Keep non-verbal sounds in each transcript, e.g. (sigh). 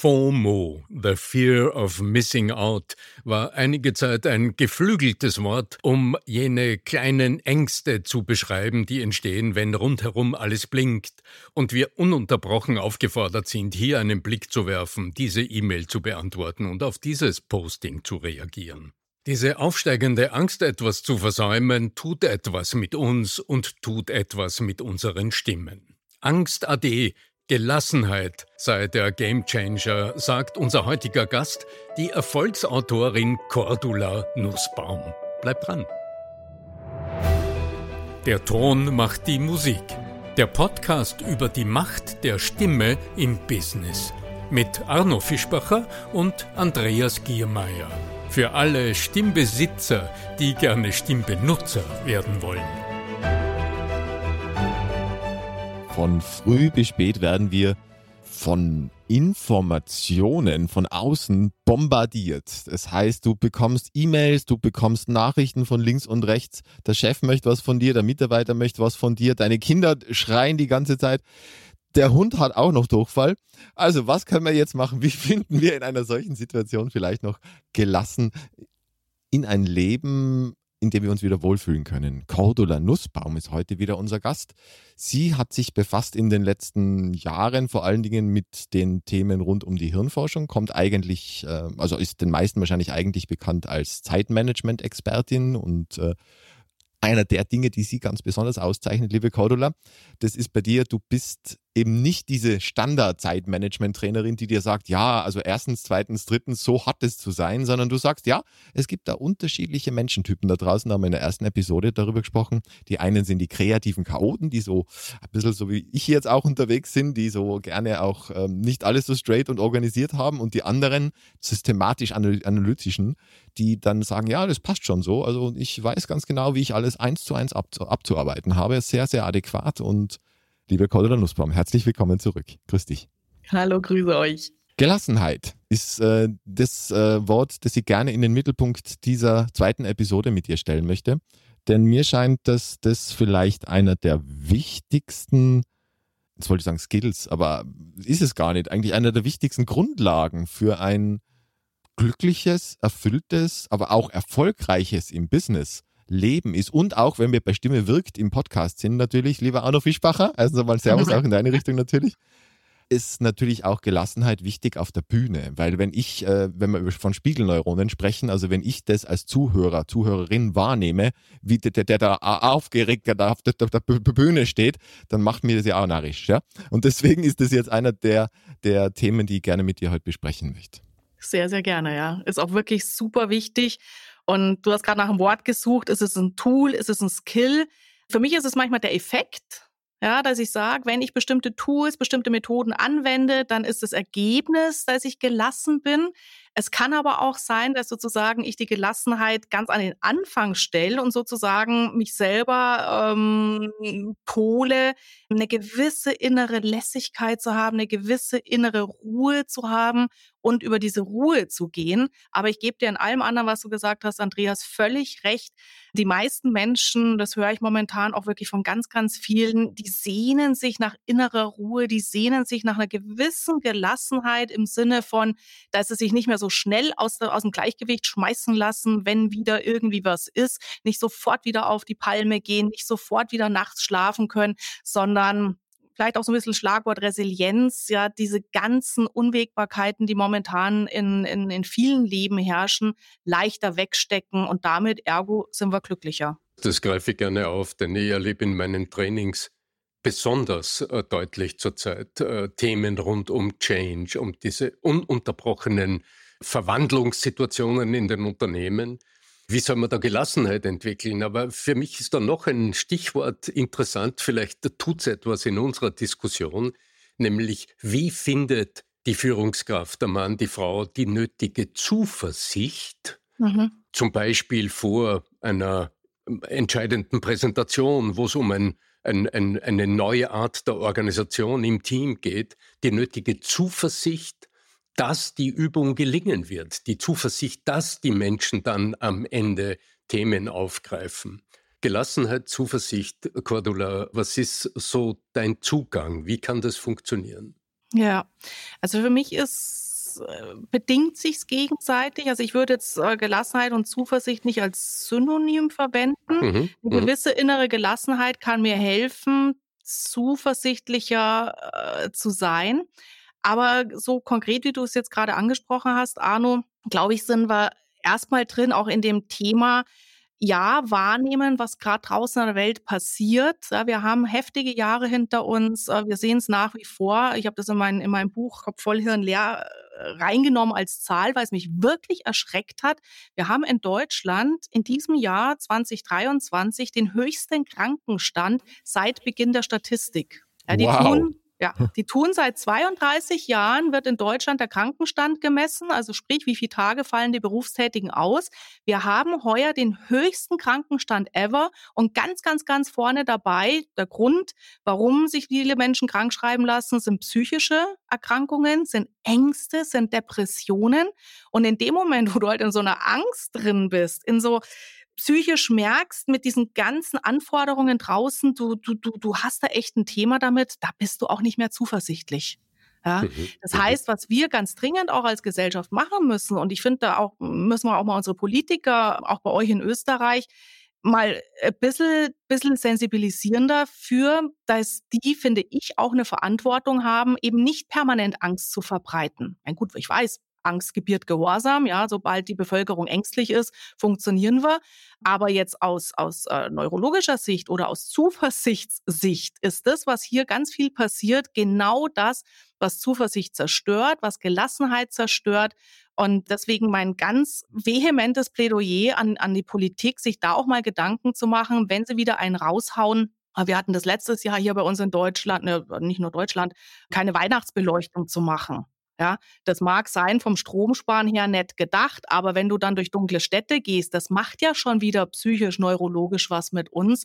FOMO, the Fear of Missing Out, war einige Zeit ein geflügeltes Wort, um jene kleinen Ängste zu beschreiben, die entstehen, wenn rundherum alles blinkt und wir ununterbrochen aufgefordert sind, hier einen Blick zu werfen, diese E-Mail zu beantworten und auf dieses Posting zu reagieren. Diese aufsteigende Angst, etwas zu versäumen, tut etwas mit uns und tut etwas mit unseren Stimmen. Angst AD Gelassenheit sei der Gamechanger, sagt unser heutiger Gast, die Erfolgsautorin Cordula Nussbaum. Bleibt dran. Der Ton macht die Musik. Der Podcast über die Macht der Stimme im Business. Mit Arno Fischbacher und Andreas Giermeier. Für alle Stimmbesitzer, die gerne Stimmbenutzer werden wollen. Von früh bis spät werden wir von Informationen von außen bombardiert. Das heißt, du bekommst E-Mails, du bekommst Nachrichten von links und rechts. Der Chef möchte was von dir, der Mitarbeiter möchte was von dir, deine Kinder schreien die ganze Zeit. Der Hund hat auch noch Durchfall. Also, was können wir jetzt machen? Wie (laughs) finden wir in einer solchen Situation vielleicht noch gelassen in ein Leben, in dem wir uns wieder wohlfühlen können. Cordula Nussbaum ist heute wieder unser Gast. Sie hat sich befasst in den letzten Jahren vor allen Dingen mit den Themen rund um die Hirnforschung, kommt eigentlich, äh, also ist den meisten wahrscheinlich eigentlich bekannt als Zeitmanagement-Expertin und äh, einer der Dinge, die sie ganz besonders auszeichnet, liebe Cordula, das ist bei dir, du bist eben nicht diese Standard-Zeitmanagement-Trainerin, die dir sagt, ja, also erstens, zweitens, drittens, so hat es zu sein, sondern du sagst, ja, es gibt da unterschiedliche Menschentypen. Da draußen haben wir in der ersten Episode darüber gesprochen. Die einen sind die kreativen Chaoten, die so ein bisschen so wie ich jetzt auch unterwegs sind, die so gerne auch ähm, nicht alles so straight und organisiert haben und die anderen systematisch analytischen, die dann sagen, ja, das passt schon so. Also ich weiß ganz genau, wie ich alles eins zu eins abzuarbeiten habe. Sehr, sehr adäquat und Liebe Cordula Nussbaum, herzlich willkommen zurück. Grüß dich. Hallo, grüße euch. Gelassenheit ist äh, das äh, Wort, das ich gerne in den Mittelpunkt dieser zweiten Episode mit dir stellen möchte. Denn mir scheint, dass das vielleicht einer der wichtigsten, jetzt wollte ich sagen Skills, aber ist es gar nicht, eigentlich einer der wichtigsten Grundlagen für ein glückliches, erfülltes, aber auch erfolgreiches im Business Leben ist. Und auch, wenn wir bei Stimme wirkt im Podcast sind, natürlich, lieber Arno Fischbacher, also nochmal Servus auch in deine Richtung natürlich, ist natürlich auch Gelassenheit wichtig auf der Bühne. Weil wenn ich, äh, wenn wir von Spiegelneuronen sprechen, also wenn ich das als Zuhörer, Zuhörerin wahrnehme, wie der, der, der da aufgeregt da auf der, der, der Bühne steht, dann macht mir das ja auch narrisch. Ja? Und deswegen ist das jetzt einer der, der Themen, die ich gerne mit dir heute besprechen möchte. Sehr, sehr gerne, ja. Ist auch wirklich super wichtig. Und du hast gerade nach einem Wort gesucht. Ist es ein Tool? Ist es ein Skill? Für mich ist es manchmal der Effekt. Ja, dass ich sage, wenn ich bestimmte Tools, bestimmte Methoden anwende, dann ist das Ergebnis, dass ich gelassen bin. Es kann aber auch sein, dass sozusagen ich die Gelassenheit ganz an den Anfang stelle und sozusagen mich selber ähm, pole, eine gewisse innere Lässigkeit zu haben, eine gewisse innere Ruhe zu haben und über diese Ruhe zu gehen. Aber ich gebe dir in allem anderen, was du gesagt hast, Andreas, völlig recht. Die meisten Menschen, das höre ich momentan auch wirklich von ganz, ganz vielen, die sehnen sich nach innerer Ruhe, die sehnen sich nach einer gewissen Gelassenheit im Sinne von, dass sie sich nicht mehr so schnell aus, aus dem Gleichgewicht schmeißen lassen, wenn wieder irgendwie was ist, nicht sofort wieder auf die Palme gehen, nicht sofort wieder nachts schlafen können, sondern vielleicht auch so ein bisschen Schlagwort Resilienz, ja, diese ganzen Unwägbarkeiten, die momentan in, in, in vielen Leben herrschen, leichter wegstecken und damit ergo sind wir glücklicher. Das greife ich gerne auf, denn ich erlebe in meinen Trainings besonders äh, deutlich zurzeit äh, Themen rund um Change, um diese ununterbrochenen Verwandlungssituationen in den Unternehmen, wie soll man da Gelassenheit entwickeln? Aber für mich ist da noch ein Stichwort interessant, vielleicht tut es etwas in unserer Diskussion, nämlich wie findet die Führungskraft, der Mann, die Frau, die nötige Zuversicht, mhm. zum Beispiel vor einer entscheidenden Präsentation, wo es um ein, ein, ein, eine neue Art der Organisation im Team geht, die nötige Zuversicht, dass die Übung gelingen wird, die Zuversicht, dass die Menschen dann am Ende Themen aufgreifen. Gelassenheit, Zuversicht, Cordula, was ist so dein Zugang? Wie kann das funktionieren? Ja, also für mich ist äh, bedingt sich gegenseitig. Also ich würde jetzt äh, Gelassenheit und Zuversicht nicht als Synonym verwenden. Mhm. Eine mhm. gewisse innere Gelassenheit kann mir helfen, zuversichtlicher äh, zu sein. Aber so konkret, wie du es jetzt gerade angesprochen hast, Arno, glaube ich, sind wir erstmal drin, auch in dem Thema, ja, wahrnehmen, was gerade draußen in der Welt passiert. Ja, wir haben heftige Jahre hinter uns. Äh, wir sehen es nach wie vor. Ich habe das in, mein, in meinem Buch Kopf voll Hirn leer äh, reingenommen als Zahl, weil es mich wirklich erschreckt hat. Wir haben in Deutschland in diesem Jahr 2023 den höchsten Krankenstand seit Beginn der Statistik. Ja, die wow. tun ja, die tun seit 32 Jahren, wird in Deutschland der Krankenstand gemessen, also sprich, wie viele Tage fallen die Berufstätigen aus. Wir haben heuer den höchsten Krankenstand ever und ganz, ganz, ganz vorne dabei, der Grund, warum sich viele Menschen krank schreiben lassen, sind psychische Erkrankungen, sind Ängste, sind Depressionen. Und in dem Moment, wo du halt in so einer Angst drin bist, in so, psychisch merkst mit diesen ganzen Anforderungen draußen, du, du, du, du hast da echt ein Thema damit, da bist du auch nicht mehr zuversichtlich. Ja, mhm, das mhm. heißt, was wir ganz dringend auch als Gesellschaft machen müssen, und ich finde, da auch müssen wir auch mal unsere Politiker, auch bei euch in Österreich, mal ein bisschen, bisschen sensibilisieren dafür, dass die, finde ich, auch eine Verantwortung haben, eben nicht permanent Angst zu verbreiten. Mein gut, ich weiß, Angst gebiert Gehorsam. Ja, sobald die Bevölkerung ängstlich ist, funktionieren wir. Aber jetzt aus, aus äh, neurologischer Sicht oder aus Zuversichtssicht ist das, was hier ganz viel passiert, genau das, was Zuversicht zerstört, was Gelassenheit zerstört. Und deswegen mein ganz vehementes Plädoyer an, an die Politik, sich da auch mal Gedanken zu machen, wenn sie wieder einen raushauen, wir hatten das letztes Jahr hier bei uns in Deutschland, ne, nicht nur Deutschland, keine Weihnachtsbeleuchtung zu machen. Ja, das mag sein vom Stromsparen her nett gedacht, aber wenn du dann durch dunkle Städte gehst, das macht ja schon wieder psychisch, neurologisch was mit uns.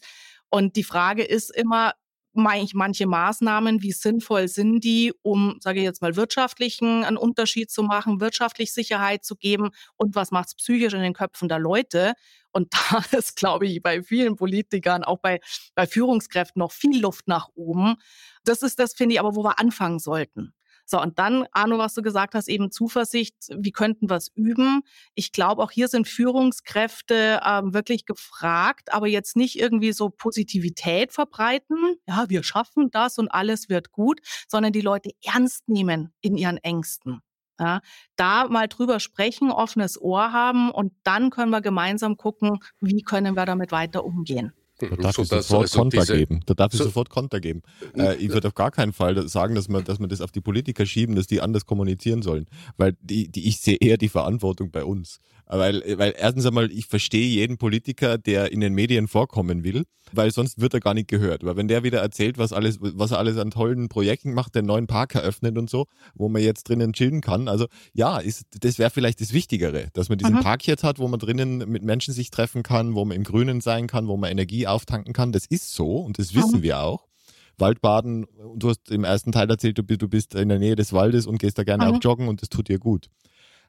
Und die Frage ist immer, manche Maßnahmen, wie sinnvoll sind die, um, sage ich jetzt mal, wirtschaftlichen einen Unterschied zu machen, wirtschaftlich Sicherheit zu geben und was macht es psychisch in den Köpfen der Leute? Und (laughs) da ist, glaube ich, bei vielen Politikern, auch bei, bei Führungskräften noch viel Luft nach oben. Das ist das, finde ich, aber wo wir anfangen sollten. So, und dann, Arno, was du gesagt hast, eben Zuversicht, wie könnten wir es üben? Ich glaube, auch hier sind Führungskräfte ähm, wirklich gefragt, aber jetzt nicht irgendwie so Positivität verbreiten, ja, wir schaffen das und alles wird gut, sondern die Leute ernst nehmen in ihren Ängsten. Ja, da mal drüber sprechen, offenes Ohr haben und dann können wir gemeinsam gucken, wie können wir damit weiter umgehen. Da darf so ich sofort also Konter diese, geben. Da darf ich so, sofort Konter geben. Äh, ich würde auf gar keinen Fall sagen, dass man, dass man das auf die Politiker schieben, dass die anders kommunizieren sollen. Weil die, die, ich sehe eher die Verantwortung bei uns. Weil, weil erstens einmal, ich verstehe jeden Politiker, der in den Medien vorkommen will, weil sonst wird er gar nicht gehört. Weil wenn der wieder erzählt, was alles, was er alles an tollen Projekten macht, den neuen Park eröffnet und so, wo man jetzt drinnen chillen kann. Also ja, ist, das wäre vielleicht das Wichtigere, dass man diesen mhm. Park jetzt hat, wo man drinnen mit Menschen sich treffen kann, wo man im Grünen sein kann, wo man Energie auftanken kann. Das ist so und das wissen mhm. wir auch. Waldbaden, du hast im ersten Teil erzählt, du bist in der Nähe des Waldes und gehst da gerne mhm. auch joggen und das tut dir gut.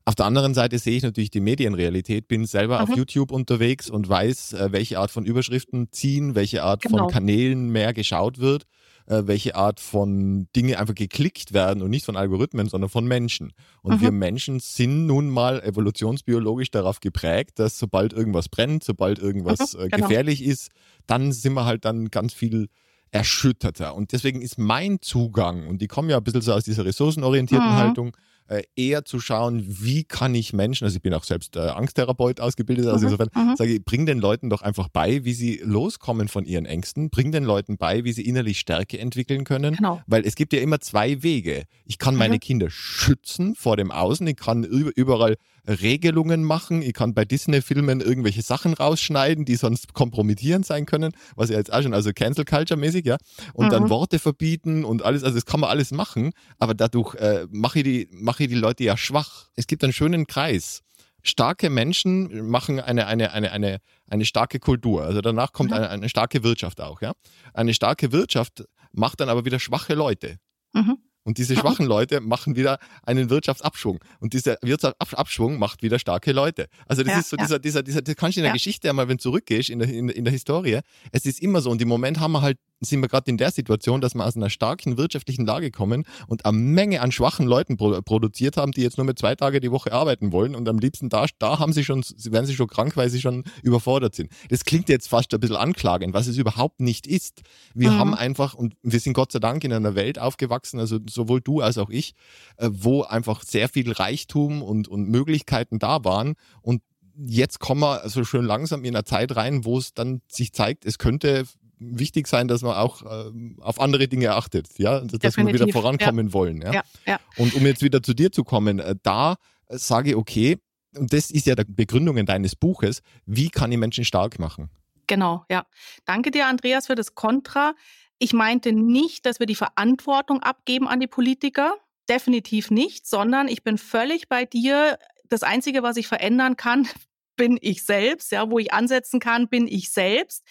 Auf der anderen Seite sehe ich natürlich die Medienrealität, bin selber mhm. auf YouTube unterwegs und weiß, äh, welche Art von Überschriften ziehen, welche Art genau. von Kanälen mehr geschaut wird, äh, welche Art von Dinge einfach geklickt werden und nicht von Algorithmen, sondern von Menschen. Und mhm. wir Menschen sind nun mal evolutionsbiologisch darauf geprägt, dass sobald irgendwas brennt, sobald irgendwas mhm, genau. gefährlich ist, dann sind wir halt dann ganz viel erschütterter. Und deswegen ist mein Zugang, und die kommen ja ein bisschen so aus dieser ressourcenorientierten mhm. Haltung, äh, eher zu schauen, wie kann ich Menschen, also ich bin auch selbst äh, Angsttherapeut ausgebildet, also mhm, insofern mhm. sage ich, bring den Leuten doch einfach bei, wie sie loskommen von ihren Ängsten, bring den Leuten bei, wie sie innerlich Stärke entwickeln können, genau. weil es gibt ja immer zwei Wege. Ich kann meine mhm. Kinder schützen vor dem Außen, ich kann überall Regelungen machen. Ich kann bei Disney-Filmen irgendwelche Sachen rausschneiden, die sonst kompromittierend sein können, was ja jetzt auch schon, also Cancel Culture-mäßig, ja. Und mhm. dann Worte verbieten und alles, also das kann man alles machen, aber dadurch äh, mache ich, die, mach ich die Leute ja schwach. Es gibt einen schönen Kreis. Starke Menschen machen eine, eine, eine, eine, eine starke Kultur. Also danach kommt mhm. eine, eine starke Wirtschaft auch, ja. Eine starke Wirtschaft macht dann aber wieder schwache Leute. Mhm. Und diese schwachen Leute machen wieder einen Wirtschaftsabschwung. Und dieser Wirtschaftsabschwung macht wieder starke Leute. Also das ja, ist so ja. dieser, dieser, dieser, das kannst du in der ja. Geschichte einmal, wenn du zurückgehst, in der, in, in der Historie, es ist immer so. Und im Moment haben wir halt sind wir gerade in der Situation, dass wir aus einer starken wirtschaftlichen Lage kommen und eine Menge an schwachen Leuten pro produziert haben, die jetzt nur mit zwei Tage die Woche arbeiten wollen und am liebsten da, da haben sie schon, werden sie schon krank, weil sie schon überfordert sind. Das klingt jetzt fast ein bisschen anklagend, was es überhaupt nicht ist. Wir mhm. haben einfach, und wir sind Gott sei Dank in einer Welt aufgewachsen, also sowohl du als auch ich, äh, wo einfach sehr viel Reichtum und, und Möglichkeiten da waren und jetzt kommen wir also schön langsam in einer Zeit rein, wo es dann sich zeigt, es könnte wichtig sein, dass man auch äh, auf andere Dinge achtet, ja, dass Definitiv. wir wieder vorankommen ja. wollen. Ja? Ja, ja? Und um jetzt wieder zu dir zu kommen, äh, da äh, sage ich, okay, und das ist ja die Begründung deines Buches, wie kann ich Menschen stark machen? Genau, ja. Danke dir, Andreas, für das Kontra. Ich meinte nicht, dass wir die Verantwortung abgeben an die Politiker. Definitiv nicht, sondern ich bin völlig bei dir. Das Einzige, was ich verändern kann, bin ich selbst. Ja, wo ich ansetzen kann, bin ich selbst.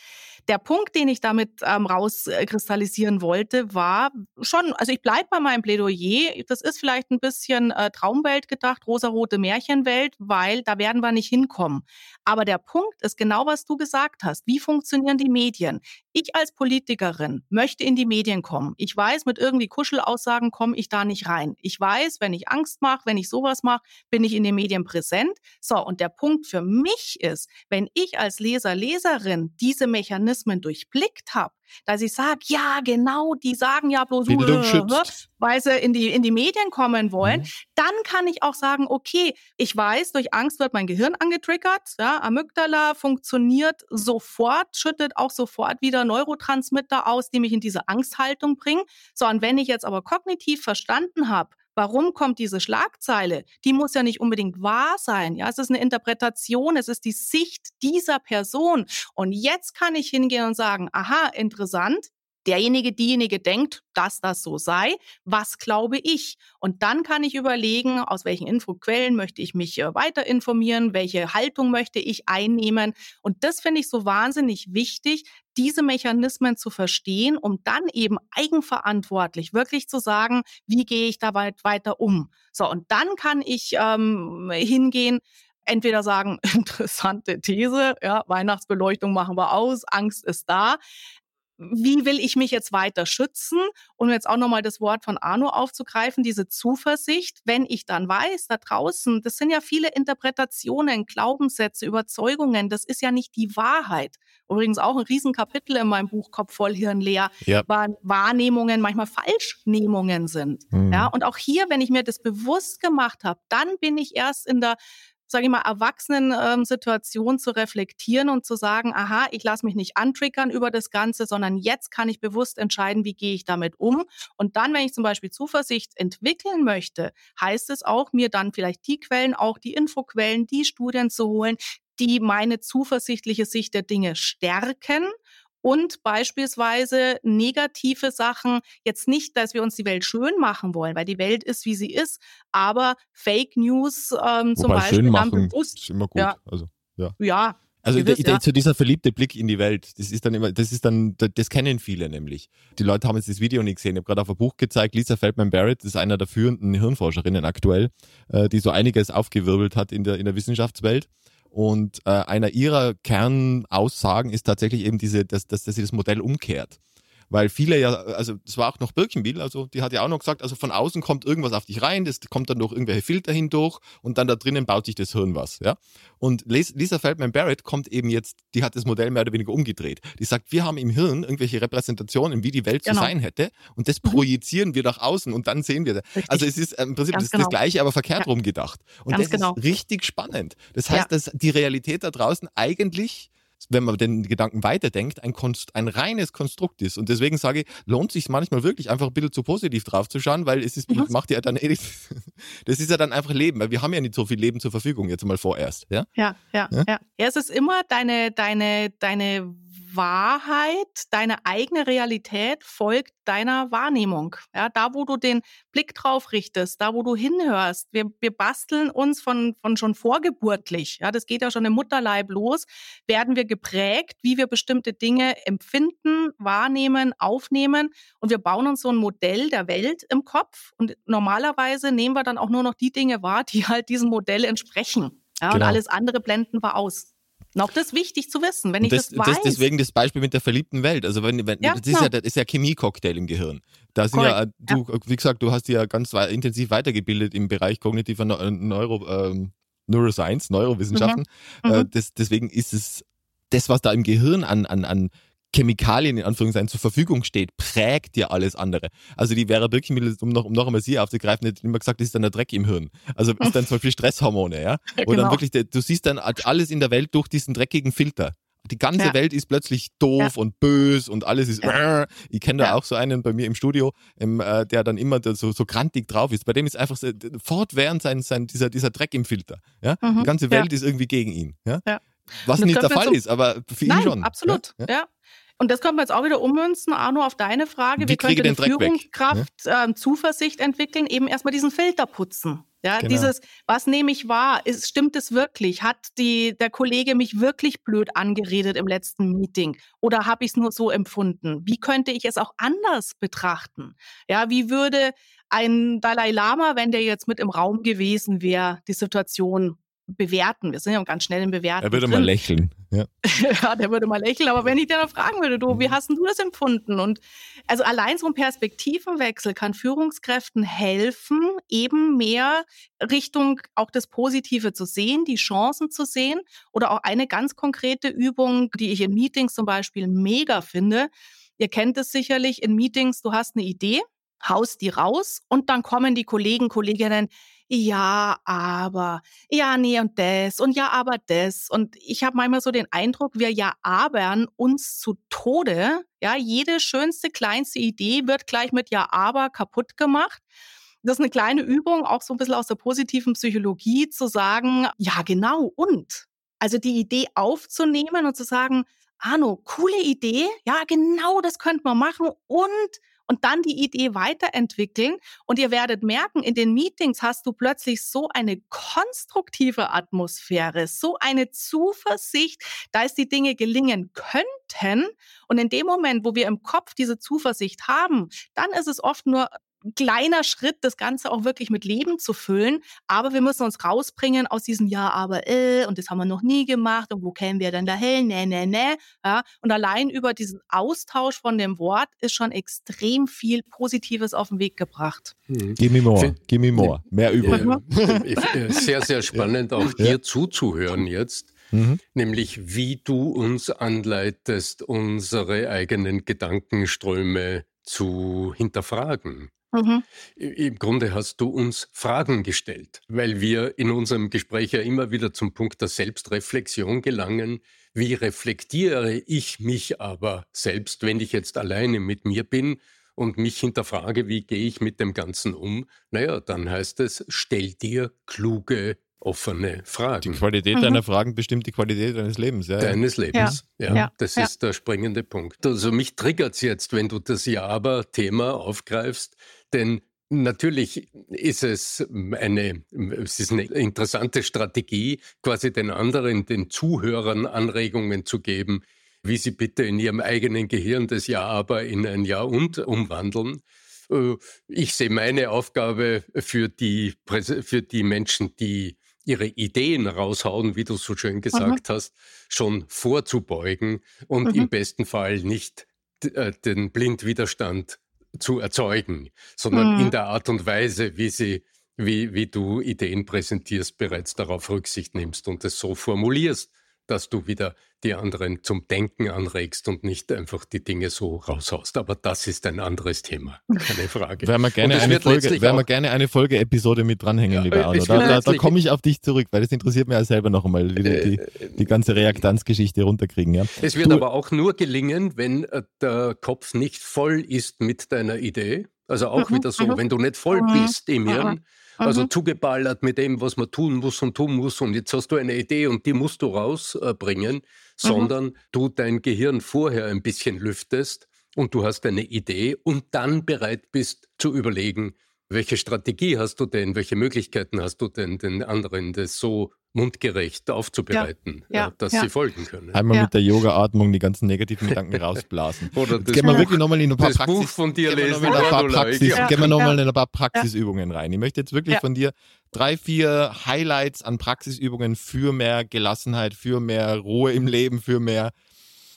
Der Punkt, den ich damit ähm, rauskristallisieren wollte, war schon, also ich bleibe bei meinem Plädoyer. Das ist vielleicht ein bisschen äh, Traumwelt gedacht, rosarote Märchenwelt, weil da werden wir nicht hinkommen. Aber der Punkt ist genau, was du gesagt hast. Wie funktionieren die Medien? Ich als Politikerin möchte in die Medien kommen. Ich weiß, mit irgendwie Kuschelaussagen komme ich da nicht rein. Ich weiß, wenn ich Angst mache, wenn ich sowas mache, bin ich in den Medien präsent. So, und der Punkt für mich ist, wenn ich als Leser, Leserin diese Mechanismen Mechanismen durchblickt habe, dass ich sage, ja, genau, die sagen ja bloß, weil sie in die, in die Medien kommen wollen, mhm. dann kann ich auch sagen, okay, ich weiß, durch Angst wird mein Gehirn angetriggert, ja, Amygdala funktioniert sofort, schüttet auch sofort wieder Neurotransmitter aus, die mich in diese Angsthaltung bringen. So, und wenn ich jetzt aber kognitiv verstanden habe, Warum kommt diese Schlagzeile? Die muss ja nicht unbedingt wahr sein. Ja, es ist eine Interpretation. Es ist die Sicht dieser Person. Und jetzt kann ich hingehen und sagen, aha, interessant derjenige, diejenige denkt, dass das so sei. Was glaube ich? Und dann kann ich überlegen, aus welchen Infoquellen möchte ich mich äh, weiter informieren, welche Haltung möchte ich einnehmen. Und das finde ich so wahnsinnig wichtig, diese Mechanismen zu verstehen, um dann eben eigenverantwortlich wirklich zu sagen, wie gehe ich da weiter um. So, und dann kann ich ähm, hingehen, entweder sagen, (laughs) interessante These, ja, Weihnachtsbeleuchtung machen wir aus, Angst ist da wie will ich mich jetzt weiter schützen? Und jetzt auch nochmal das Wort von Arno aufzugreifen, diese Zuversicht, wenn ich dann weiß, da draußen, das sind ja viele Interpretationen, Glaubenssätze, Überzeugungen, das ist ja nicht die Wahrheit. Übrigens auch ein Riesenkapitel in meinem Buch Kopf voll Hirn leer, ja. weil Wahrnehmungen manchmal Falschnehmungen sind. Mhm. Ja, und auch hier, wenn ich mir das bewusst gemacht habe, dann bin ich erst in der sage ich mal, Erwachsenen-Situation ähm, zu reflektieren und zu sagen, aha, ich lasse mich nicht antriggern über das Ganze, sondern jetzt kann ich bewusst entscheiden, wie gehe ich damit um. Und dann, wenn ich zum Beispiel Zuversicht entwickeln möchte, heißt es auch, mir dann vielleicht die Quellen, auch die Infoquellen, die Studien zu holen, die meine zuversichtliche Sicht der Dinge stärken und beispielsweise negative Sachen, jetzt nicht, dass wir uns die Welt schön machen wollen, weil die Welt ist, wie sie ist, aber Fake News ähm, zum Beispiel schön machen bewusst, ist immer gut. Ja, also, ja. ja also gewiss, der, ja. so dieser verliebte Blick in die Welt, das ist dann immer, das ist dann, das kennen viele nämlich. Die Leute haben jetzt das Video nicht gesehen. Ich habe gerade auf ein Buch gezeigt, Lisa Feldman Barrett ist einer der führenden Hirnforscherinnen aktuell, äh, die so einiges aufgewirbelt hat in der, in der Wissenschaftswelt. Und äh, einer ihrer Kernaussagen ist tatsächlich eben diese, dass, dass, dass sie das Modell umkehrt. Weil viele ja, also es war auch noch Birkenbiel, also die hat ja auch noch gesagt, also von außen kommt irgendwas auf dich rein, das kommt dann durch irgendwelche Filter hindurch und dann da drinnen baut sich das Hirn was, ja. Und Lisa Feldman Barrett kommt eben jetzt, die hat das Modell mehr oder weniger umgedreht. Die sagt, wir haben im Hirn irgendwelche Repräsentationen, wie die Welt genau. zu sein hätte und das mhm. projizieren wir nach außen und dann sehen wir das. Richtig. Also es ist im Prinzip das, genau. das Gleiche, aber verkehrt ja. rum gedacht. Und Ganz das genau. ist richtig spannend. Das heißt, ja. dass die Realität da draußen eigentlich wenn man den Gedanken weiterdenkt, ein, Konst, ein reines Konstrukt ist. Und deswegen sage ich, lohnt sich manchmal wirklich einfach ein bisschen zu positiv drauf zu schauen, weil es ist, mhm. macht ja dann eh, (laughs) das ist ja dann einfach Leben, weil wir haben ja nicht so viel Leben zur Verfügung jetzt mal vorerst. Ja, ja, ja. ja? ja. ja es ist immer deine, deine, deine Wahrheit, deine eigene Realität folgt deiner Wahrnehmung. Ja, da, wo du den Blick drauf richtest, da, wo du hinhörst. Wir, wir basteln uns von, von schon vorgeburtlich. Ja, das geht ja schon im Mutterleib los. Werden wir geprägt, wie wir bestimmte Dinge empfinden, wahrnehmen, aufnehmen. Und wir bauen uns so ein Modell der Welt im Kopf. Und normalerweise nehmen wir dann auch nur noch die Dinge wahr, die halt diesem Modell entsprechen. Ja, genau. Und alles andere blenden wir aus. Noch das ist wichtig zu wissen, wenn ich das, das weiß. Das deswegen das Beispiel mit der verliebten Welt. Also wenn, wenn ja, das, ist ja, genau. das ist ja Chemie-Cocktail im Gehirn. Da sind ja, du, ja. wie gesagt, du hast ja ganz intensiv weitergebildet im Bereich kognitiver Neuro, ähm, Neuroscience, Neurowissenschaften. Mhm. Äh, das, deswegen ist es das, was da im Gehirn an, an, an Chemikalien in Anführungszeichen zur Verfügung steht, prägt ja alles andere. Also die Vera Birkenmittel, um noch, um noch einmal sie aufzugreifen, hat immer gesagt, das ist dann der Dreck im Hirn. Also ist dann zum Beispiel Stresshormone, ja. Oder genau. dann wirklich, du siehst dann alles in der Welt durch diesen dreckigen Filter. Die ganze ja. Welt ist plötzlich doof ja. und bös und alles ist. Ja. Ich kenne da auch so einen bei mir im Studio, ähm, äh, der dann immer so, so grantig drauf ist. Bei dem ist einfach so, fortwährend sein, sein, dieser, dieser Dreck im Filter. Ja? Mhm. Die ganze Welt ist irgendwie gegen ihn. Ja? Was nicht der Fall so ist, aber für ihn Nein, schon. Absolut. Ja. Und das können wir jetzt auch wieder ummünzen, Arno, auf deine Frage. Wie, Wie könnte eine Führungskraft ja? ähm, Zuversicht entwickeln? Eben erstmal diesen Filter putzen. Ja, genau. dieses, was nehme ich wahr? Ist, stimmt es wirklich? Hat die, der Kollege mich wirklich blöd angeredet im letzten Meeting? Oder habe ich es nur so empfunden? Wie könnte ich es auch anders betrachten? Ja, wie würde ein Dalai Lama, wenn der jetzt mit im Raum gewesen wäre, die Situation bewerten. Wir sind ja ganz schnell im Bewerten. Er würde drin. mal lächeln. Ja. (laughs) ja, der würde mal lächeln. Aber wenn ich dir noch fragen würde, du, wie mhm. hast du das empfunden? Und also allein so ein Perspektivenwechsel kann Führungskräften helfen, eben mehr Richtung auch das Positive zu sehen, die Chancen zu sehen. Oder auch eine ganz konkrete Übung, die ich in Meetings zum Beispiel mega finde. Ihr kennt es sicherlich in Meetings, du hast eine Idee, haust die raus und dann kommen die Kollegen, Kolleginnen, ja, aber, ja, nee und das und ja, aber das. Und ich habe manchmal so den Eindruck, wir ja abern uns zu Tode. Ja, jede schönste, kleinste Idee wird gleich mit ja, aber kaputt gemacht. Das ist eine kleine Übung, auch so ein bisschen aus der positiven Psychologie, zu sagen, ja, genau, und. Also die Idee aufzunehmen und zu sagen, Arno, coole Idee, ja, genau das könnte man machen und und dann die Idee weiterentwickeln. Und ihr werdet merken, in den Meetings hast du plötzlich so eine konstruktive Atmosphäre, so eine Zuversicht, da es die Dinge gelingen könnten. Und in dem Moment, wo wir im Kopf diese Zuversicht haben, dann ist es oft nur kleiner Schritt, das Ganze auch wirklich mit Leben zu füllen. Aber wir müssen uns rausbringen aus diesem Ja, aber äh, und das haben wir noch nie gemacht und wo kämen wir denn dahin? Nee, nee, nee. Ja, und allein über diesen Austausch von dem Wort ist schon extrem viel Positives auf den Weg gebracht. Hm. Give me more, give me more. Mehr über. (laughs) Äh, sehr, sehr spannend, auch dir ja. zuzuhören jetzt. Mhm. nämlich wie du uns anleitest, unsere eigenen Gedankenströme zu hinterfragen. Mhm. Im Grunde hast du uns Fragen gestellt, weil wir in unserem Gespräch ja immer wieder zum Punkt der Selbstreflexion gelangen. Wie reflektiere ich mich aber selbst, wenn ich jetzt alleine mit mir bin und mich hinterfrage, wie gehe ich mit dem Ganzen um? Naja, dann heißt es, stell dir kluge offene Fragen. Die Qualität mhm. deiner Fragen bestimmt die Qualität deines Lebens. Ja, Deines Lebens, ja. ja. ja. Das ist der springende Punkt. Also mich triggert es jetzt, wenn du das Ja-Aber-Thema aufgreifst, denn Natürlich ist es eine, es ist eine interessante Strategie, quasi den anderen, den Zuhörern Anregungen zu geben, wie sie bitte in ihrem eigenen Gehirn das Ja aber in ein Ja und umwandeln. Äh, ich sehe meine Aufgabe für die, für die Menschen, die ihre Ideen raushauen, wie du so schön gesagt mhm. hast, schon vorzubeugen und mhm. im besten Fall nicht äh, den Blindwiderstand zu erzeugen, sondern mhm. in der Art und Weise, wie sie wie, wie du Ideen präsentierst, bereits darauf Rücksicht nimmst und es so formulierst, dass du wieder die anderen zum Denken anregst und nicht einfach die Dinge so raushaust. Aber das ist ein anderes Thema, keine Frage. Werden wir gerne, eine Folge, werden wir gerne eine Folge-Episode mit dranhängen, ja, lieber Arno. Da, da, da komme ich auf dich zurück, weil das interessiert mich ja selber noch einmal, wie die, die, äh, die ganze Reaktanzgeschichte runterkriegen. Ja? Es wird du, aber auch nur gelingen, wenn äh, der Kopf nicht voll ist mit deiner Idee. Also auch mhm, wieder so, mhm. wenn du nicht voll mhm. bist im Hirn, Also mhm. zugeballert mit dem, was man tun muss und tun muss und jetzt hast du eine Idee und die musst du rausbringen, mhm. sondern du dein Gehirn vorher ein bisschen lüftest und du hast eine Idee und dann bereit bist zu überlegen, welche Strategie hast du denn, welche Möglichkeiten hast du denn, den anderen das so mundgerecht aufzubereiten, ja, ja, dass ja. sie folgen können. Einmal mit der Yoga-Atmung die ganzen negativen Gedanken rausblasen. (laughs) Oder das gehen wir wirklich nochmal in ein paar, Praxis, von dir lesen, paar Praxis, gehen wir nochmal in ein paar Praxisübungen rein. Ich möchte jetzt wirklich von dir drei, vier Highlights an Praxisübungen für mehr Gelassenheit, für mehr Ruhe im Leben, für mehr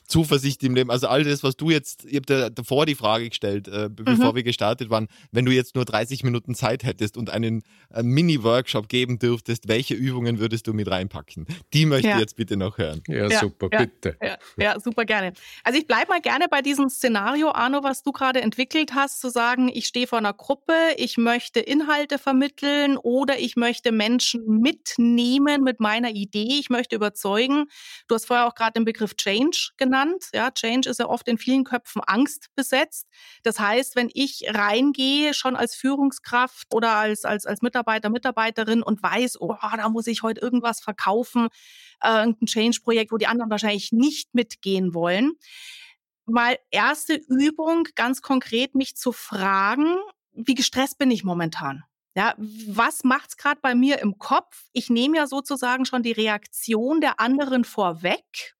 Zuversicht im Leben. Also all das, was du jetzt, ich habe dir davor die Frage gestellt, äh, bevor mhm. wir gestartet waren, wenn du jetzt nur 30 Minuten Zeit hättest und einen äh, Mini-Workshop geben dürftest, welche Übungen würdest du mit reinpacken? Die möchte ja. ich jetzt bitte noch hören. Ja, ja super, ja, bitte. Ja, super gerne. Also ich bleibe mal gerne bei diesem Szenario, Arno, was du gerade entwickelt hast, zu sagen, ich stehe vor einer Gruppe, ich möchte Inhalte vermitteln oder ich möchte Menschen mitnehmen mit meiner Idee, ich möchte überzeugen. Du hast vorher auch gerade den Begriff Change genannt genannt. Ja, Change ist ja oft in vielen Köpfen Angst besetzt. Das heißt, wenn ich reingehe, schon als Führungskraft oder als, als, als Mitarbeiter, Mitarbeiterin und weiß, oh, da muss ich heute irgendwas verkaufen, äh, irgendein Change-Projekt, wo die anderen wahrscheinlich nicht mitgehen wollen. Mal erste Übung, ganz konkret mich zu fragen, wie gestresst bin ich momentan? Ja, was macht's gerade bei mir im Kopf? Ich nehme ja sozusagen schon die Reaktion der anderen vorweg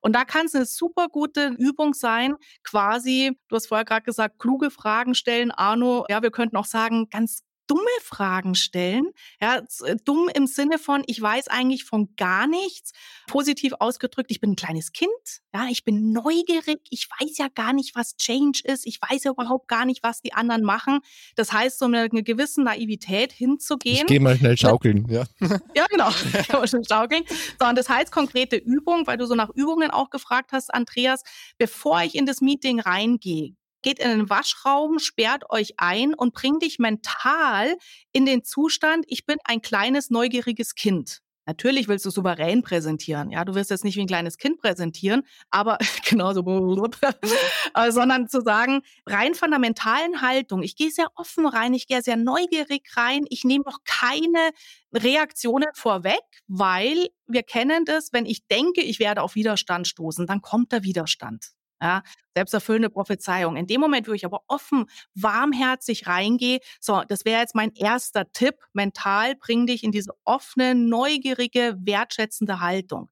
und da kann es eine super gute Übung sein, quasi, du hast vorher gerade gesagt, kluge Fragen stellen, Arno. Ja, wir könnten auch sagen, ganz dumme Fragen stellen. Ja, äh, dumm im Sinne von, ich weiß eigentlich von gar nichts. Positiv ausgedrückt, ich bin ein kleines Kind. Ja, ich bin neugierig. Ich weiß ja gar nicht, was Change ist. Ich weiß ja überhaupt gar nicht, was die anderen machen. Das heißt, so eine, eine gewisse Naivität hinzugehen. Ich gehe mal schnell schaukeln, ja. (laughs) Ja, genau. (laughs) Ich mal schnell schaukeln. So, und das heißt konkrete Übung, weil du so nach Übungen auch gefragt hast, Andreas, bevor ich in das Meeting reingehe, geht in den Waschraum, sperrt euch ein und bringt dich mental in den Zustand, ich bin ein kleines, neugieriges Kind. Natürlich willst du souverän präsentieren. Ja, du wirst jetzt nicht wie ein kleines Kind präsentieren, aber (laughs) genauso, (laughs) äh, sondern zu sagen, rein von der mentalen Haltung. Ich gehe sehr offen rein, ich gehe sehr neugierig rein. Ich nehme auch keine Reaktionen vorweg, weil wir kennen das, wenn ich denke, ich werde auf Widerstand stoßen, dann kommt der Widerstand. Ja, selbsterfüllende Prophezeiung. In dem Moment, wo ich aber offen, warmherzig reingehe, so, das wäre jetzt mein erster Tipp, mental bring dich in diese offene, neugierige, wertschätzende Haltung.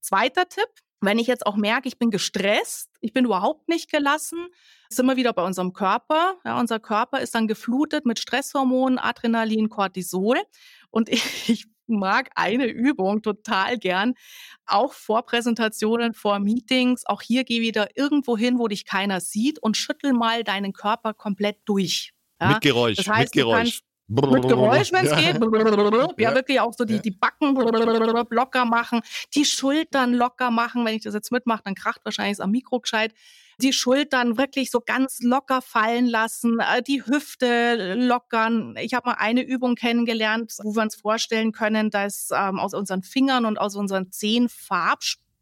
Zweiter Tipp, wenn ich jetzt auch merke, ich bin gestresst, ich bin überhaupt nicht gelassen, sind wir wieder bei unserem Körper. Ja, unser Körper ist dann geflutet mit Stresshormonen, Adrenalin, Cortisol. Und (laughs) ich mag eine Übung total gern, auch vor Präsentationen, vor Meetings. Auch hier geh wieder irgendwo hin, wo dich keiner sieht und schüttel mal deinen Körper komplett durch. Ja? Mit Geräusch, das heißt, mit Geräusch. Mit Geräusch, wenn es (laughs) ja. geht. (laughs) Ja, wirklich auch so die, die Backen locker machen, die Schultern locker machen. Wenn ich das jetzt mitmache, dann kracht wahrscheinlich am Mikro gescheit die Schultern wirklich so ganz locker fallen lassen, äh, die Hüfte lockern. Ich habe mal eine Übung kennengelernt, wo wir uns vorstellen können, dass ähm, aus unseren Fingern und aus unseren Zehen Farb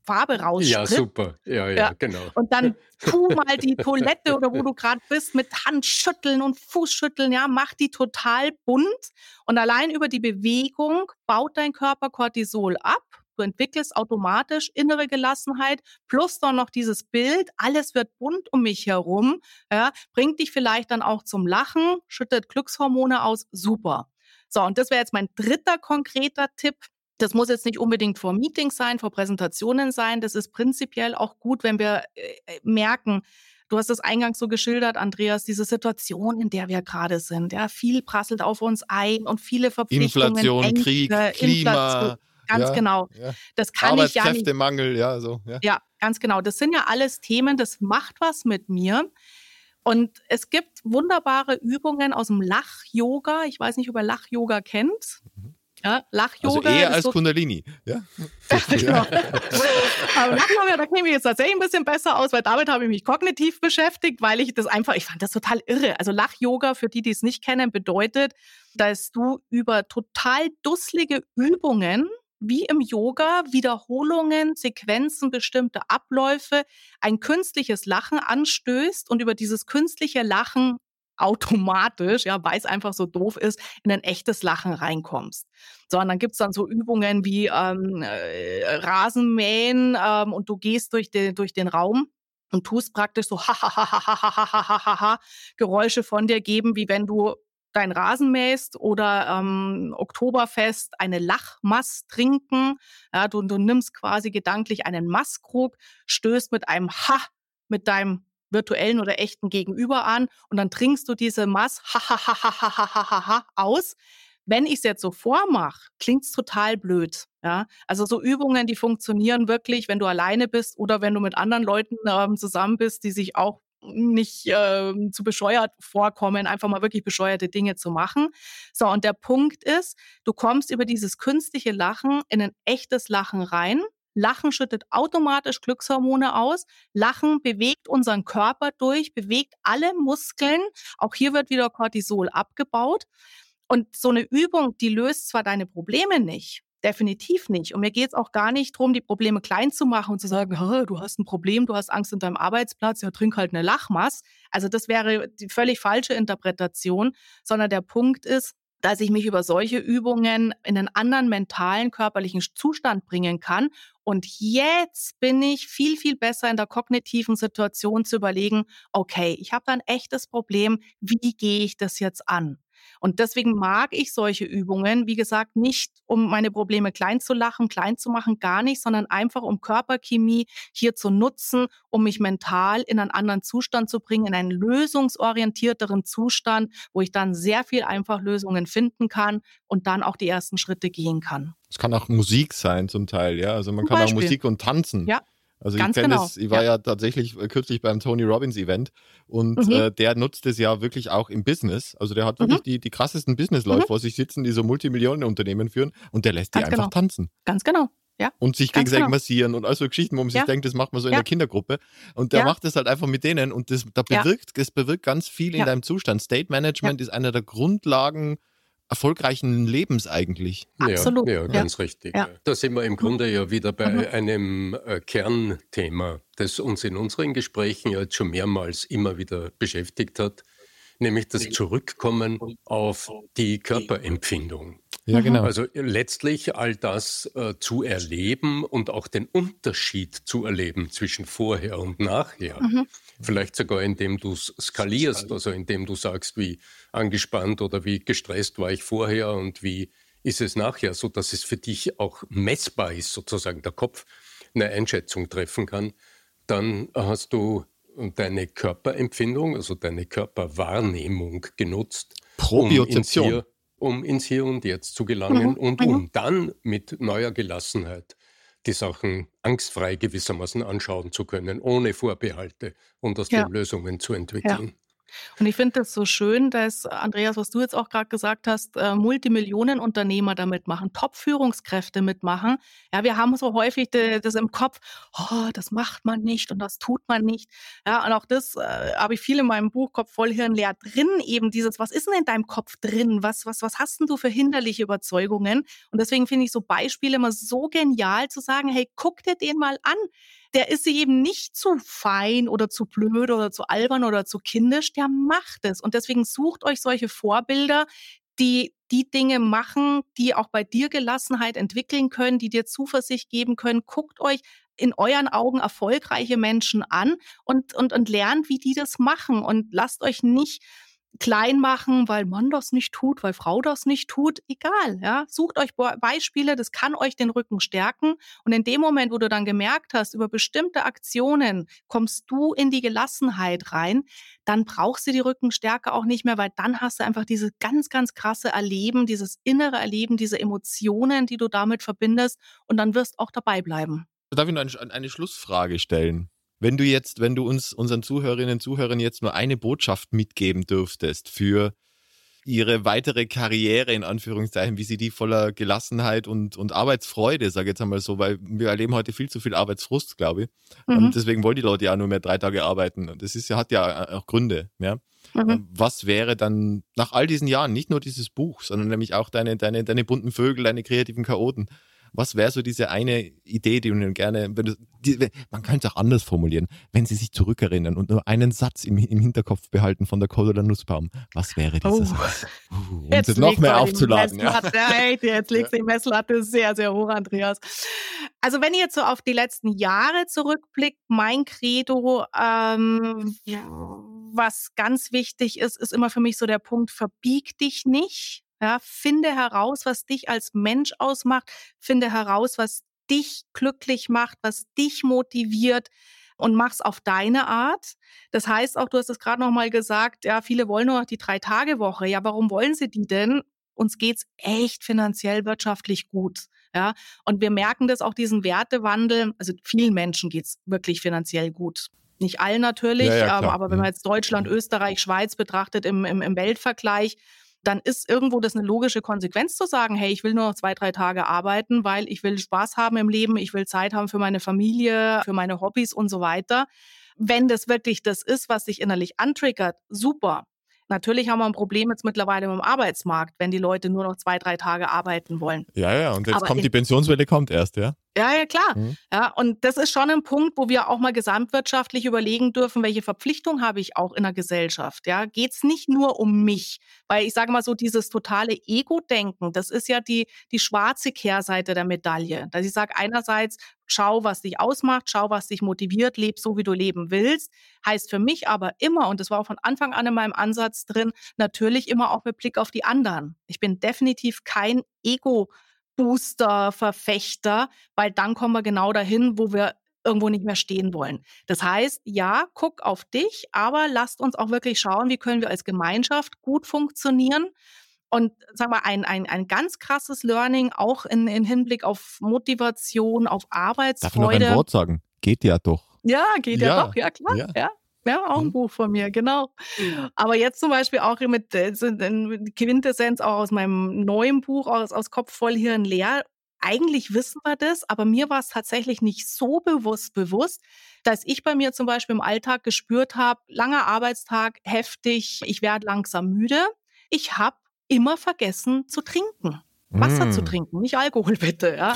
Farbe rausspritzt. Ja, super. Ja, ja, ja, genau. Und dann (laughs) tu mal die Toilette oder wo du gerade bist mit Handschütteln und Fußschütteln, ja, mach die total bunt. Und allein über die Bewegung baut dein Körper Cortisol ab Du entwickelst automatisch innere Gelassenheit plus dann noch dieses Bild, alles wird bunt um mich herum, ja, bringt dich vielleicht dann auch zum Lachen, schüttet Glückshormone aus, super. So, und das wäre jetzt mein dritter konkreter Tipp. Das muss jetzt nicht unbedingt vor Meetings sein, vor Präsentationen sein. Das ist prinzipiell auch gut, wenn wir äh, äh merken, Du hast es eingangs so geschildert, Andreas, diese Situation, in der wir gerade sind. Ja, viel prasselt auf uns ein und viele Verpflichtungen. Inflation, Ängste, Krieg, Klima, Inflation, Ganz ja, genau. Ja. Das kann ich ja nicht. Ja, so. Ja. ja, ganz genau. Das sind ja alles Themen, das macht was mit mir. Und es gibt wunderbare Übungen aus dem Lach-Yoga. Ich weiß nicht, ob ihr Lach-Yoga kennt. Mhm. Ja, Lach-Yoga. Also eher als so Kundalini, ja. (laughs) genau. (laughs) Aber Lach-Yoga, da käme ich jetzt tatsächlich ein bisschen besser aus, weil damit habe ich mich kognitiv beschäftigt, weil ich das einfach, ich fand das total irre. Also Lach-Yoga, für die, die es nicht kennen, bedeutet, dass du über total dusselige Übungen wie im Yoga Wiederholungen, Sequenzen, bestimmte Abläufe, ein künstliches Lachen anstößt und über dieses künstliche Lachen automatisch, ja, weil es einfach so doof ist, in ein echtes Lachen reinkommst. So, und dann gibt's dann so Übungen wie ähm, äh, Rasenmähen ähm, und du gehst durch den, durch den Raum und tust praktisch so ha ha ha ha ha ha ha ha ha Geräusche von dir geben, wie wenn du dein Rasen mähst oder ähm, Oktoberfest eine Lachmass trinken. Ja, du, du nimmst quasi gedanklich einen Masskrug, stößt mit einem Ha mit deinem virtuellen oder echten Gegenüber an und dann trinkst du diese Mass ha ha ha ha ha ha ha ha aus. Wenn ich es jetzt so vormache, klingt es total blöd. Ja, also so Übungen, die funktionieren wirklich, wenn du alleine bist oder wenn du mit anderen Leuten ähm, zusammen bist, die sich auch nicht äh, zu bescheuert vorkommen, einfach mal wirklich bescheuerte Dinge zu machen. So, und der Punkt ist, du kommst über dieses künstliche Lachen in ein echtes Lachen rein. Lachen schüttet automatisch Glückshormone aus. Lachen bewegt unseren Körper durch, bewegt alle Muskeln. Auch hier wird wieder Cortisol abgebaut. Und so eine Übung, die löst zwar deine Probleme nicht, definitiv nicht. Und mir geht es auch gar nicht darum, die Probleme klein zu machen und zu sagen, du hast ein Problem, du hast Angst in deinem Arbeitsplatz, ja, trink halt eine Lachmass. Also das wäre die völlig falsche Interpretation, sondern der Punkt ist, dass ich mich über solche Übungen in einen anderen mentalen, körperlichen Zustand bringen kann. Und jetzt bin ich viel, viel besser in der kognitiven Situation zu überlegen, okay, ich habe da ein echtes Problem, wie gehe ich das jetzt an? Und deswegen mag ich solche Übungen, wie gesagt, nicht, um meine Probleme klein zu lachen, klein zu machen, gar nicht, sondern einfach um Körperchemie hier zu nutzen, um mich mental in einen anderen Zustand zu bringen, in einen lösungsorientierteren Zustand, wo ich dann sehr viel einfach Lösungen finden kann und dann auch die ersten Schritte gehen kann. Es kann auch Musik sein zum Teil, ja. Also man Zum kann Beispiel. auch Musik und tanzen. Ja. Also Ganz ich, genau. Das, ich war ja. ja. tatsächlich äh, kürzlich beim Tony Robbins Event und mhm. äh, der nutzt es ja wirklich auch im Business. Also der hat wirklich mhm. die, die krassesten Business-Leute mhm. vor sich sitzen, die so Multimillionen-Unternehmen führen und der lässt Ganz die einfach genau. tanzen. Ganz genau. Ja. Und sich Ganz gegenseitig genau. massieren und all so Geschichten, wo man ja. sich denkt, das macht man so in ja. der Kindergruppe. Und der macht das halt einfach mit denen und das, da bewirkt, das bewirkt ganz viel in deinem Zustand. State Management ist einer der Grundlagen erfolgreichen Lebens eigentlich. Absolut. Ja, ja ganz ja. richtig. Ja. Da sind wir im Grunde ja wieder bei mhm. einem äh, Kernthema, das uns in unseren Gesprächen ja jetzt schon mehrmals immer wieder beschäftigt hat, nämlich das Zurückkommen auf die Körperempfindung. Ja, genau. Also letztlich all das äh, zu erleben und auch den Unterschied zu erleben zwischen vorher und nachher. Mhm. Vielleicht sogar indem du es skalierst, also indem du sagst, wie angespannt oder wie gestresst war ich vorher und wie ist es nachher, so dass es für dich auch messbar ist, sozusagen der Kopf eine Einschätzung treffen kann. Dann hast du deine Körperempfindung, also deine Körperwahrnehmung genutzt. Probiozeption. Um ins, Hier, um ins Hier und Jetzt zu gelangen mhm. und um mhm. dann mit neuer Gelassenheit die Sachen angstfrei gewissermaßen anschauen zu können, ohne Vorbehalte und aus ja. den Lösungen zu entwickeln. Und ich finde das so schön, dass, Andreas, was du jetzt auch gerade gesagt hast, äh, Multimillionenunternehmer da mitmachen, Top-Führungskräfte mitmachen. Ja, wir haben so häufig de, das im Kopf, oh, das macht man nicht und das tut man nicht. Ja, und auch das äh, habe ich viel in meinem Buch Kopf voll Hirn leer drin, eben dieses, was ist denn in deinem Kopf drin? Was, was, was hast denn du für hinderliche Überzeugungen? Und deswegen finde ich so Beispiele immer so genial zu sagen, hey, guck dir den mal an der ist eben nicht zu fein oder zu blöd oder zu albern oder zu kindisch, der macht es. Und deswegen sucht euch solche Vorbilder, die die Dinge machen, die auch bei dir Gelassenheit entwickeln können, die dir Zuversicht geben können. Guckt euch in euren Augen erfolgreiche Menschen an und, und, und lernt, wie die das machen und lasst euch nicht klein machen, weil Mann das nicht tut, weil Frau das nicht tut, egal, ja. Sucht euch Beispiele, das kann euch den Rücken stärken. Und in dem Moment, wo du dann gemerkt hast, über bestimmte Aktionen kommst du in die Gelassenheit rein, dann brauchst du die Rückenstärke auch nicht mehr, weil dann hast du einfach dieses ganz, ganz krasse Erleben, dieses innere Erleben, diese Emotionen, die du damit verbindest und dann wirst auch dabei bleiben. Darf ich noch eine, eine Schlussfrage stellen? Wenn du jetzt, wenn du uns, unseren Zuhörerinnen und Zuhörern jetzt nur eine Botschaft mitgeben dürftest für ihre weitere Karriere, in Anführungszeichen, wie sie die voller Gelassenheit und, und Arbeitsfreude, sage ich jetzt einmal so, weil wir erleben heute viel zu viel Arbeitsfrust, glaube ich. Mhm. Und deswegen wollen die Leute ja nur mehr drei Tage arbeiten. Und das ist hat ja auch Gründe, ja. Mhm. Ähm, was wäre dann nach all diesen Jahren, nicht nur dieses Buch, sondern nämlich auch deine, deine, deine bunten Vögel, deine kreativen Chaoten, Was wäre so diese eine Idee, die du gerne, wenn du, die, man könnte es auch anders formulieren, wenn Sie sich zurückerinnern und nur einen Satz im, im Hinterkopf behalten von der Cordula Nussbaum, was wäre dieser oh. Satz? Uh, um jetzt noch mehr aufzuladen. Ja. Jetzt legst du die Messlatte sehr, sehr hoch, Andreas. Also wenn ihr jetzt so auf die letzten Jahre zurückblickt, mein Credo, ähm, was ganz wichtig ist, ist immer für mich so der Punkt, verbieg dich nicht. Ja, finde heraus, was dich als Mensch ausmacht. Finde heraus, was dich glücklich macht, was dich motiviert und mach's auf deine Art. Das heißt auch, du hast es gerade noch mal gesagt, ja, viele wollen nur noch die drei Tage Woche. Ja, warum wollen sie die denn? Uns geht's echt finanziell wirtschaftlich gut. Ja, und wir merken das auch diesen Wertewandel. Also vielen Menschen geht's wirklich finanziell gut. Nicht allen natürlich, ja, ja, aber wenn man jetzt Deutschland, Österreich, Schweiz betrachtet im, im, im Weltvergleich, dann ist irgendwo das eine logische Konsequenz zu sagen, hey, ich will nur noch zwei, drei Tage arbeiten, weil ich will Spaß haben im Leben, ich will Zeit haben für meine Familie, für meine Hobbys und so weiter. Wenn das wirklich das ist, was sich innerlich antriggert, super. Natürlich haben wir ein Problem jetzt mittlerweile im Arbeitsmarkt, wenn die Leute nur noch zwei, drei Tage arbeiten wollen. Ja, ja, und jetzt Aber kommt die Pensionswelle kommt erst, ja? Ja, ja, klar. Mhm. Ja, und das ist schon ein Punkt, wo wir auch mal gesamtwirtschaftlich überlegen dürfen, welche Verpflichtung habe ich auch in der Gesellschaft. Ja, geht es nicht nur um mich, weil ich sage mal so, dieses totale Ego-Denken, das ist ja die, die schwarze Kehrseite der Medaille. Dass ich sage, einerseits, schau, was dich ausmacht, schau, was dich motiviert, leb so, wie du leben willst. Heißt für mich aber immer, und das war auch von Anfang an in meinem Ansatz drin, natürlich immer auch mit Blick auf die anderen. Ich bin definitiv kein Ego- Booster-Verfechter, weil dann kommen wir genau dahin, wo wir irgendwo nicht mehr stehen wollen. Das heißt, ja, guck auf dich, aber lasst uns auch wirklich schauen, wie können wir als Gemeinschaft gut funktionieren. Und sag mal, ein, ein, ein ganz krasses Learning auch in, in Hinblick auf Motivation, auf Arbeitsfreude. Darf ich noch ein Wort sagen? Geht ja doch. Ja, geht ja, ja doch, ja klar. Ja. ja. Ja, auch ein mhm. Buch von mir, genau. Aber jetzt zum Beispiel auch mit äh, Quintessenz auch aus meinem neuen Buch, aus, aus Kopf voll Hirn leer. Eigentlich wissen wir das, aber mir war es tatsächlich nicht so bewusst bewusst, dass ich bei mir zum Beispiel im Alltag gespürt habe, langer Arbeitstag, heftig, ich werde langsam müde. Ich habe immer vergessen zu trinken. Wasser mm. zu trinken, nicht Alkohol (laughs) bitte, ja.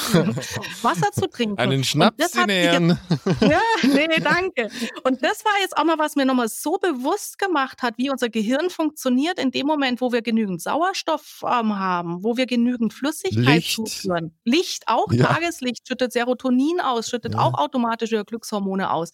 Wasser zu trinken. Einen Schnaps in Ehren. Ja, nee, danke. Und das war jetzt auch mal, was mir nochmal so bewusst gemacht hat, wie unser Gehirn funktioniert in dem Moment, wo wir genügend Sauerstoff ähm, haben, wo wir genügend Flüssigkeit Licht. zuführen. Licht auch, ja. Tageslicht schüttet Serotonin aus, schüttet ja. auch automatisch Glückshormone aus.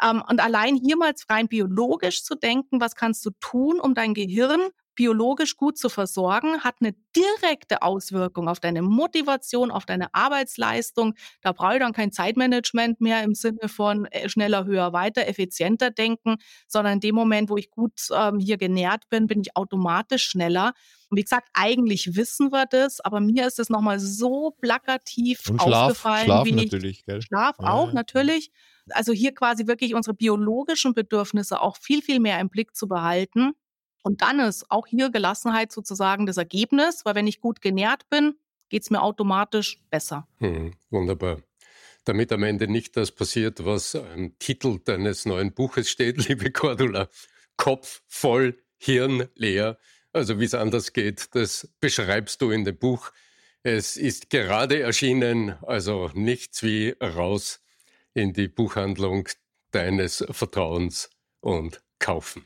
Ähm, und allein hier mal rein biologisch zu denken, was kannst du tun, um dein Gehirn biologisch gut zu versorgen, hat eine direkte Auswirkung auf deine Motivation, auf deine Arbeitsleistung. Da brauche ich dann kein Zeitmanagement mehr im Sinne von äh, schneller, höher, weiter, effizienter denken, sondern in dem Moment, wo ich gut ähm, hier genährt bin, bin ich automatisch schneller. Und wie gesagt, eigentlich wissen wir das, aber mir ist es nochmal so plakativ Und Schlaf, aufgefallen. Schlaf wie natürlich, gell? Schlaf ja. auch, natürlich. Also hier quasi wirklich unsere biologischen Bedürfnisse auch viel, viel mehr im Blick zu behalten und dann ist auch hier Gelassenheit sozusagen das Ergebnis, weil wenn ich gut genährt bin, geht es mir automatisch besser. Hm, wunderbar. Damit am Ende nicht das passiert, was am Titel deines neuen Buches steht, (laughs) liebe Cordula. Kopf voll, Hirn leer. Also wie es anders geht, das beschreibst du in dem Buch. Es ist gerade erschienen, also nichts wie raus in die Buchhandlung deines Vertrauens und kaufen.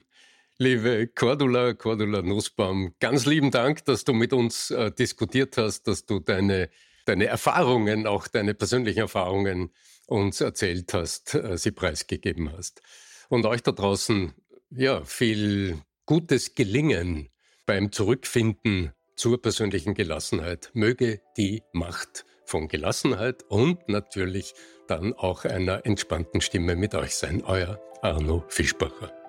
Liebe Cordula, Cordula Nussbaum, ganz lieben Dank, dass du mit uns äh, diskutiert hast, dass du deine, deine Erfahrungen, auch deine persönlichen Erfahrungen uns erzählt hast, äh, sie preisgegeben hast. Und euch da draußen, ja, viel gutes Gelingen beim Zurückfinden zur persönlichen Gelassenheit. Möge die Macht von Gelassenheit und natürlich dann auch einer entspannten Stimme mit euch sein. Euer Arno Fischbacher.